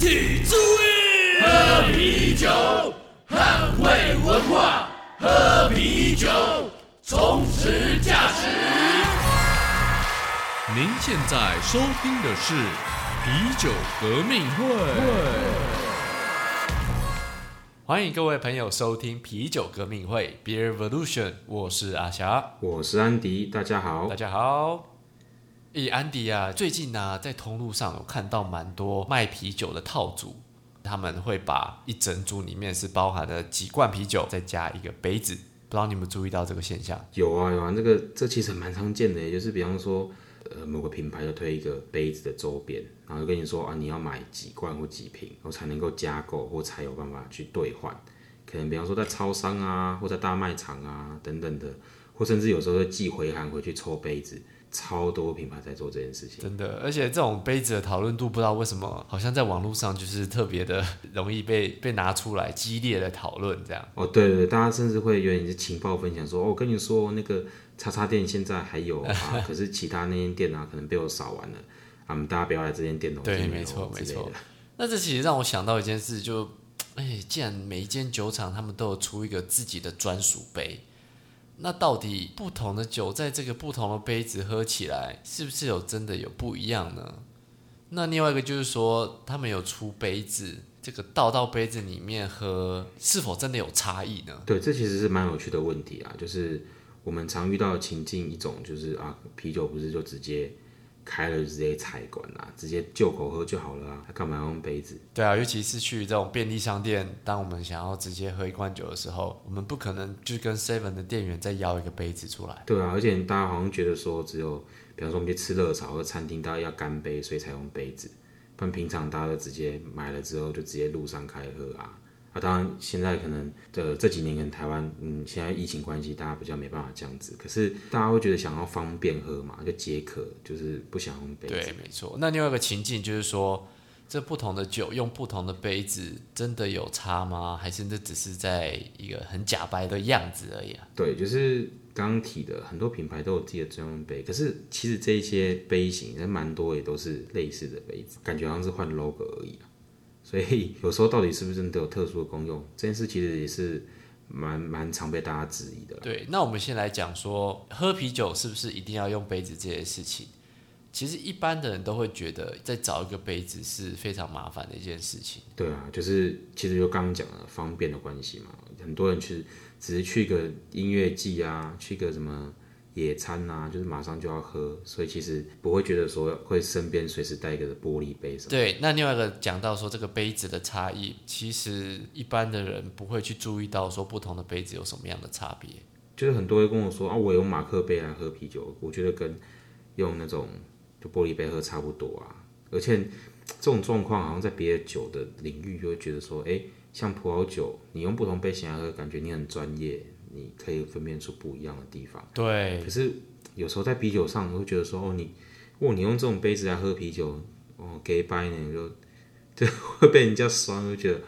体注意，喝啤酒，捍卫文化，喝啤酒，充实价值。您现在收听的是啤酒革命会。欢迎各位朋友收听啤酒革命会 Beer Revolution，我是阿霞，我是安迪，大家好，大家好。咦，安迪啊，最近呢在通路上有看到蛮多卖啤酒的套组，他们会把一整组里面是包含了几罐啤酒，再加一个杯子，不知道你们注意到这个现象？有啊有啊，这个这其实蛮常见的，就是比方说。呃，某个品牌就推一个杯子的周边，然后就跟你说啊，你要买几罐或几瓶，我才能够加购或才有办法去兑换。可能比方说在超商啊，或在大卖场啊等等的，或甚至有时候会寄回函回去抽杯子，超多品牌在做这件事情。真的，而且这种杯子的讨论度不知道为什么，好像在网络上就是特别的容易被被拿出来激烈的讨论这样。哦，对对，大家甚至会有点是情报分享，说哦，我跟你说那个。叉叉店现在还有啊，可是其他那间店啊，可能被我扫完了。啊，大家不要来这间店哦。对，没错，没错。那这其实让我想到一件事，就哎，既然每一间酒厂他们都有出一个自己的专属杯，那到底不同的酒在这个不同的杯子喝起来，是不是有真的有不一样呢？那另外一个就是说，他们有出杯子，这个倒到杯子里面喝，是否真的有差异呢？对，这其实是蛮有趣的问题啊，就是。我们常遇到的情境一种就是啊，啤酒不是就直接开了就直接采管啊，直接就口喝就好了啊，他干嘛要用杯子？对啊，尤其是去这种便利商店，当我们想要直接喝一罐酒的时候，我们不可能就跟 Seven 的店员再要一个杯子出来。对啊，而且大家好像觉得说，只有比方说我们去吃热炒或餐厅，大家要干杯，所以才用杯子，不然平常大家都直接买了之后就直接路上开喝啊。啊，当然，现在可能的这几年，可能台湾，嗯，现在疫情关系，大家比较没办法这样子。可是大家会觉得想要方便喝嘛，就解渴，就是不想用杯子。对，没错。那另外一个情境就是说，这不同的酒用不同的杯子，真的有差吗？还是这只是在一个很假白的样子而已啊？对，就是刚刚提的，很多品牌都有自己的专用杯，可是其实这些杯型，人蛮多也都是类似的杯子，感觉好像是换 logo 而已啊。所以有时候到底是不是真的有特殊的功用，这件事其实也是蛮蛮常被大家质疑的。对，那我们先来讲说喝啤酒是不是一定要用杯子这件事情。其实一般的人都会觉得再找一个杯子是非常麻烦的一件事情。对啊，就是其实就刚刚讲了方便的关系嘛，很多人去只是去个音乐季啊，去个什么。野餐啊，就是马上就要喝，所以其实不会觉得说会身边随时带一个玻璃杯什么。对，那另外一个讲到说这个杯子的差异，其实一般的人不会去注意到说不同的杯子有什么样的差别。就是很多人跟我说啊，我用马克杯来喝啤酒，我觉得跟用那种就玻璃杯喝差不多啊。而且这种状况好像在别的酒的领域就会觉得说，哎，像葡萄酒，你用不同杯型来喝，感觉你很专业。你可以分辨出不一样的地方。对。可是有时候在啤酒上，会觉得说，哦，你，哦，你用这种杯子来喝啤酒，哦，给掰呢，就就会被人家酸，会觉得，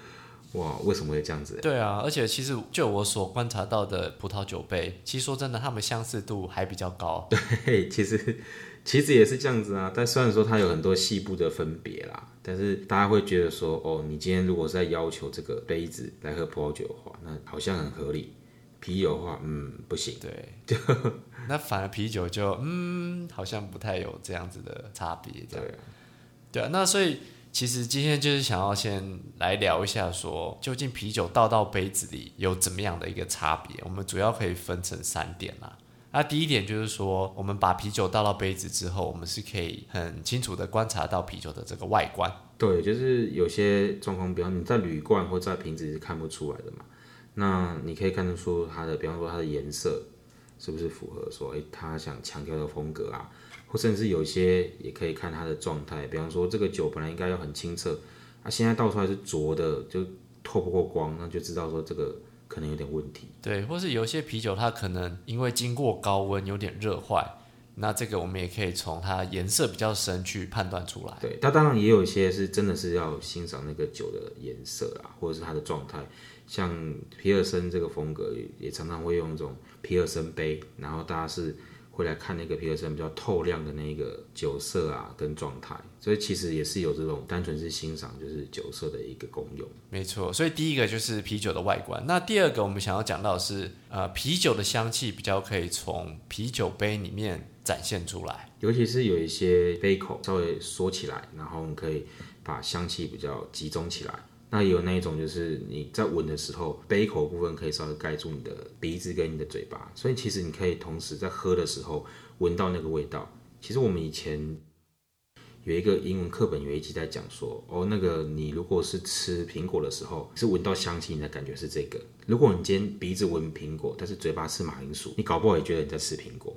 哇，为什么会这样子？对啊，而且其实就我所观察到的葡萄酒杯，其实说真的，它们相似度还比较高。对，其实其实也是这样子啊。但虽然说它有很多细部的分别啦，但是大家会觉得说，哦，你今天如果是在要求这个杯子来喝葡萄酒的话，那好像很合理。啤酒的话，嗯，不行。对，就 那反而啤酒就，嗯，好像不太有这样子的差别。对，对啊。那所以其实今天就是想要先来聊一下，说究竟啤酒倒到杯子里有怎么样的一个差别？我们主要可以分成三点啦。那第一点就是说，我们把啤酒倒到杯子之后，我们是可以很清楚的观察到啤酒的这个外观。对，就是有些状况，比方你在铝罐或在瓶子是看不出来的嘛。那你可以看得出它的，比方说它的颜色是不是符合说，哎，他想强调的风格啊，或甚至有些也可以看它的状态，比方说这个酒本来应该要很清澈，啊，现在倒出来是浊的，就透不过光，那就知道说这个可能有点问题。对，或是有些啤酒它可能因为经过高温有点热坏，那这个我们也可以从它颜色比较深去判断出来。对，它当然也有一些是真的是要欣赏那个酒的颜色啊，或者是它的状态。像皮尔森这个风格，也常常会用这种皮尔森杯，然后大家是会来看那个皮尔森比较透亮的那个酒色啊跟状态，所以其实也是有这种单纯是欣赏就是酒色的一个功用。没错，所以第一个就是啤酒的外观，那第二个我们想要讲到的是，呃，啤酒的香气比较可以从啤酒杯里面展现出来。尤其是有一些杯口稍微缩起来，然后我们可以把香气比较集中起来。那也有那一种，就是你在闻的时候，杯口部分可以稍微盖住你的鼻子跟你的嘴巴，所以其实你可以同时在喝的时候闻到那个味道。其实我们以前有一个英文课本有一集在讲说，哦，那个你如果是吃苹果的时候，是闻到香气，你的感觉是这个；如果你今天鼻子闻苹果，但是嘴巴吃马铃薯，你搞不好也觉得你在吃苹果。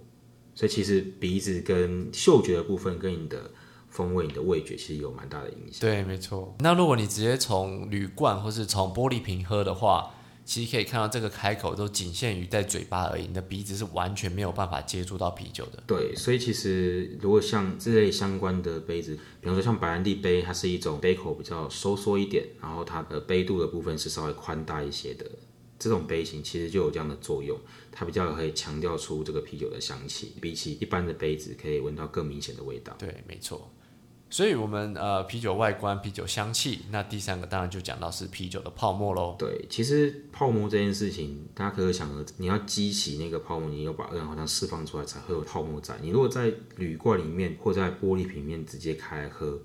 所以其实鼻子跟嗅觉的部分跟你的风味、你的味觉其实有蛮大的影响。对，没错。那如果你直接从铝罐或是从玻璃瓶喝的话，其实可以看到这个开口都仅限于在嘴巴而已，你的鼻子是完全没有办法接触到啤酒的。对，所以其实如果像这类相关的杯子，比方说像白兰地杯，它是一种杯口比较收缩一点，然后它的杯度的部分是稍微宽大一些的。这种杯型其实就有这样的作用，它比较可以强调出这个啤酒的香气，比起一般的杯子可以闻到更明显的味道。对，没错。所以，我们呃，啤酒外观、啤酒香气，那第三个当然就讲到是啤酒的泡沫喽。对，其实泡沫这件事情，大家可以想而知，你要激起那个泡沫，你要把二氧化碳释放出来，才会有泡沫在。你如果在铝罐里面或在玻璃瓶面直接开喝。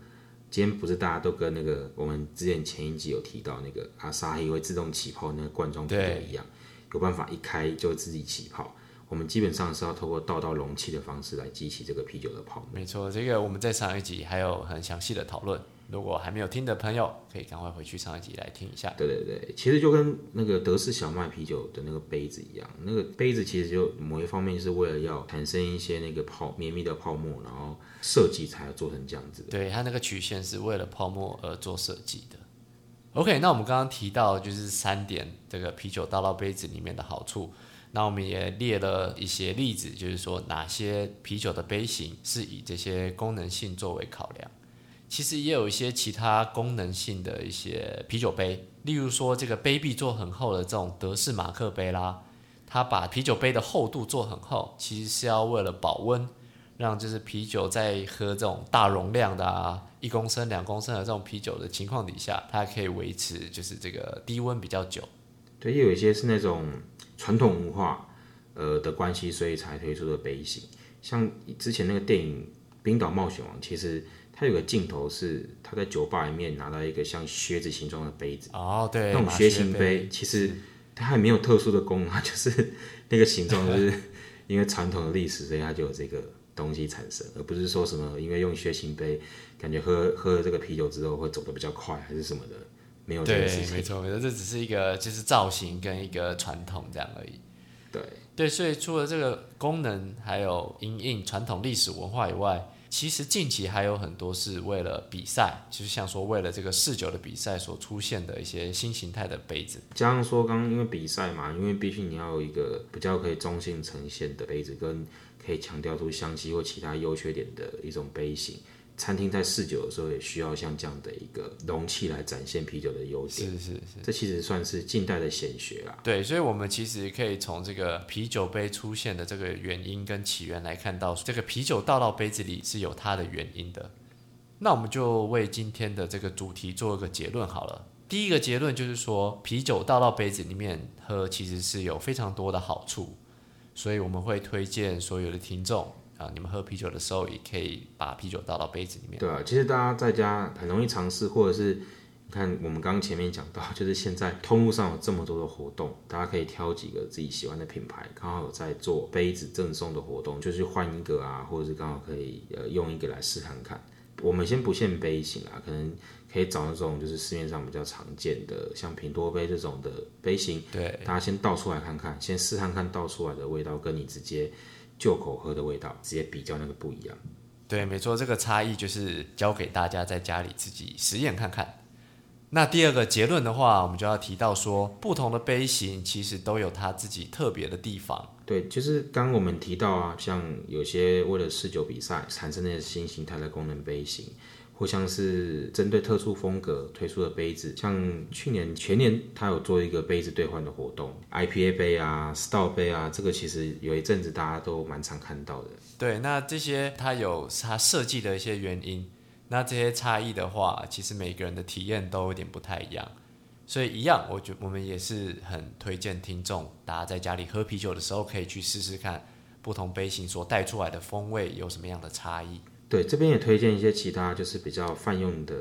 今天不是大家都跟那个我们之前前一集有提到那个阿萨黑会自动起泡那个罐装啤酒一样，有办法一开就自己起泡。我们基本上是要透过倒到容器的方式来激起这个啤酒的泡沫。没错，这个我们在上一集还有很详细的讨论。如果还没有听的朋友，可以赶快回去上一集来听一下。对对对，其实就跟那个德式小麦啤酒的那个杯子一样，那个杯子其实就某一方面是为了要产生一些那个泡绵密的泡沫，然后设计才要做成这样子的。对，它那个曲线是为了泡沫而做设计的。OK，那我们刚刚提到就是三点这个啤酒倒到杯子里面的好处，那我们也列了一些例子，就是说哪些啤酒的杯型是以这些功能性作为考量。其实也有一些其他功能性的一些啤酒杯，例如说这个杯壁做很厚的这种德式马克杯啦，它把啤酒杯的厚度做很厚，其实是要为了保温，让就是啤酒在喝这种大容量的啊一公升、两公升的这种啤酒的情况底下，它可以维持就是这个低温比较久。对，也有一些是那种传统文化呃的关系，所以才推出的杯型，像之前那个电影《冰岛冒险王》，其实。它有个镜头是他在酒吧里面拿到一个像靴子形状的杯子哦，对，那种靴形杯，其实它还没有特殊的功能，就是那个形状，就是因为传统的历史，所以它就有这个东西产生，而不是说什么因为用靴形杯，感觉喝喝了这个啤酒之后会走得比较快，还是什么的，没有这个事情。没错，没错，这只是一个就是造型跟一个传统这样而已。对对，所以除了这个功能，还有因应传统历史文化以外。其实近期还有很多是为了比赛，就是像说为了这个试酒的比赛所出现的一些新形态的杯子。加上说，刚刚因为比赛嘛，因为必须你要有一个比较可以中性呈现的杯子，跟可以强调出香气或其他优缺点的一种杯型。餐厅在试酒的时候也需要像这样的一个容器来展现啤酒的优点。是是是，这其实算是近代的显学啦。对，所以我们其实可以从这个啤酒杯出现的这个原因跟起源来看到，这个啤酒倒到杯子里是有它的原因的。那我们就为今天的这个主题做一个结论好了。第一个结论就是说，啤酒倒到杯子里面喝其实是有非常多的好处，所以我们会推荐所有的听众。啊，你们喝啤酒的时候也可以把啤酒倒到杯子里面。对啊，其实大家在家很容易尝试，或者是你看我们刚刚前面讲到，就是现在通路上有这么多的活动，大家可以挑几个自己喜欢的品牌，刚好有在做杯子赠送的活动，就是换一个啊，或者是刚好可以呃用一个来试看看。我们先不限杯型啊，可能可以找那种就是市面上比较常见的，像品多杯这种的杯型，对，大家先倒出来看看，先试看看倒出来的味道跟你直接。旧口喝的味道，直接比较那个不一样。对，没错，这个差异就是教给大家在家里自己实验看看。那第二个结论的话，我们就要提到说，不同的杯型其实都有它自己特别的地方。对，就是刚我们提到啊，像有些为了试酒比赛产生那些新形态的功能杯型，或像是针对特殊风格推出的杯子，像去年全年它有做一个杯子兑换的活动，IPA 杯啊、Stout 杯啊，这个其实有一阵子大家都蛮常看到的。对，那这些它有它设计的一些原因，那这些差异的话，其实每个人的体验都有点不太一样。所以一样，我觉我们也是很推荐听众，大家在家里喝啤酒的时候，可以去试试看不同杯型所带出来的风味有什么样的差异。对，这边也推荐一些其他就是比较泛用的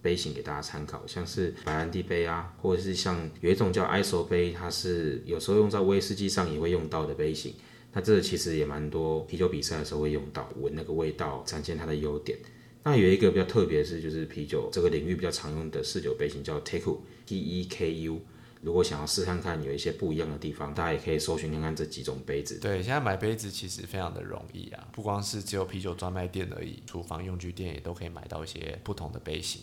杯型给大家参考，像是白兰地杯啊，或者是像有一种叫 ISO 杯，它是有时候用在威士忌上也会用到的杯型。那这个其实也蛮多啤酒比赛的时候会用到，闻那个味道，展现它的优点。那有一个比较特别的是，就是啤酒这个领域比较常用的试酒杯型叫 Teku T E K U。如果想要试看看有一些不一样的地方，大家也可以搜寻看看这几种杯子。对，现在买杯子其实非常的容易啊，不光是只有啤酒专卖店而已，厨房用具店也都可以买到一些不同的杯型。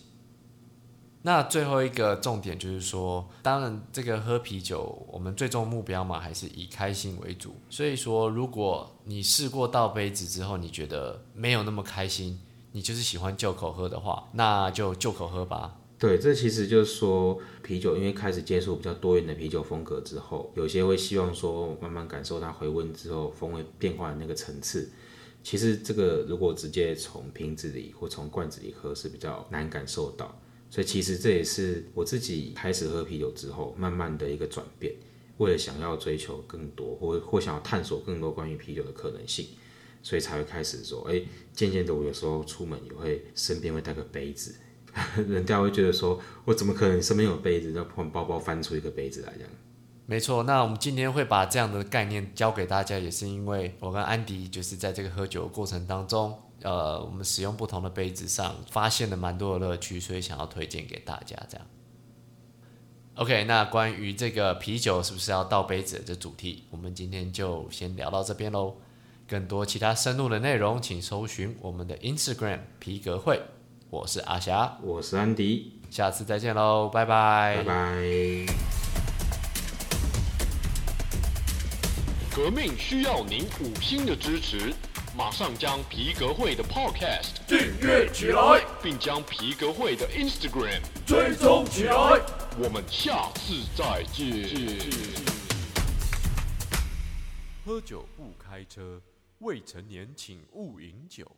那最后一个重点就是说，当然这个喝啤酒，我们最终目标嘛，还是以开心为主。所以说，如果你试过倒杯子之后，你觉得没有那么开心，你就是喜欢就口喝的话，那就就口喝吧。对，这其实就是说，啤酒因为开始接触比较多元的啤酒风格之后，有些会希望说慢慢感受它回温之后风味变化的那个层次。其实这个如果直接从瓶子里或从罐子里喝是比较难感受到，所以其实这也是我自己开始喝啤酒之后慢慢的一个转变。为了想要追求更多，或或想要探索更多关于啤酒的可能性，所以才会开始说，哎，渐渐的我有时候出门也会身边会带个杯子。人家会觉得说，我怎么可能身边有杯子，要从包包翻出一个杯子来这样？没错，那我们今天会把这样的概念教给大家，也是因为我跟安迪就是在这个喝酒的过程当中，呃，我们使用不同的杯子上发现了蛮多的乐趣，所以想要推荐给大家这样。OK，那关于这个啤酒是不是要倒杯子的这主题，我们今天就先聊到这边喽。更多其他深入的内容，请搜寻我们的 Instagram 皮革会。我是阿霞，我是安迪，下次再见喽，拜拜，拜拜。革命需要您五星的支持，马上将皮革会的 Podcast 订阅起来，并将皮革会的 Instagram 追踪起来。我们下次再见。喝酒不开车，未成年请勿饮酒。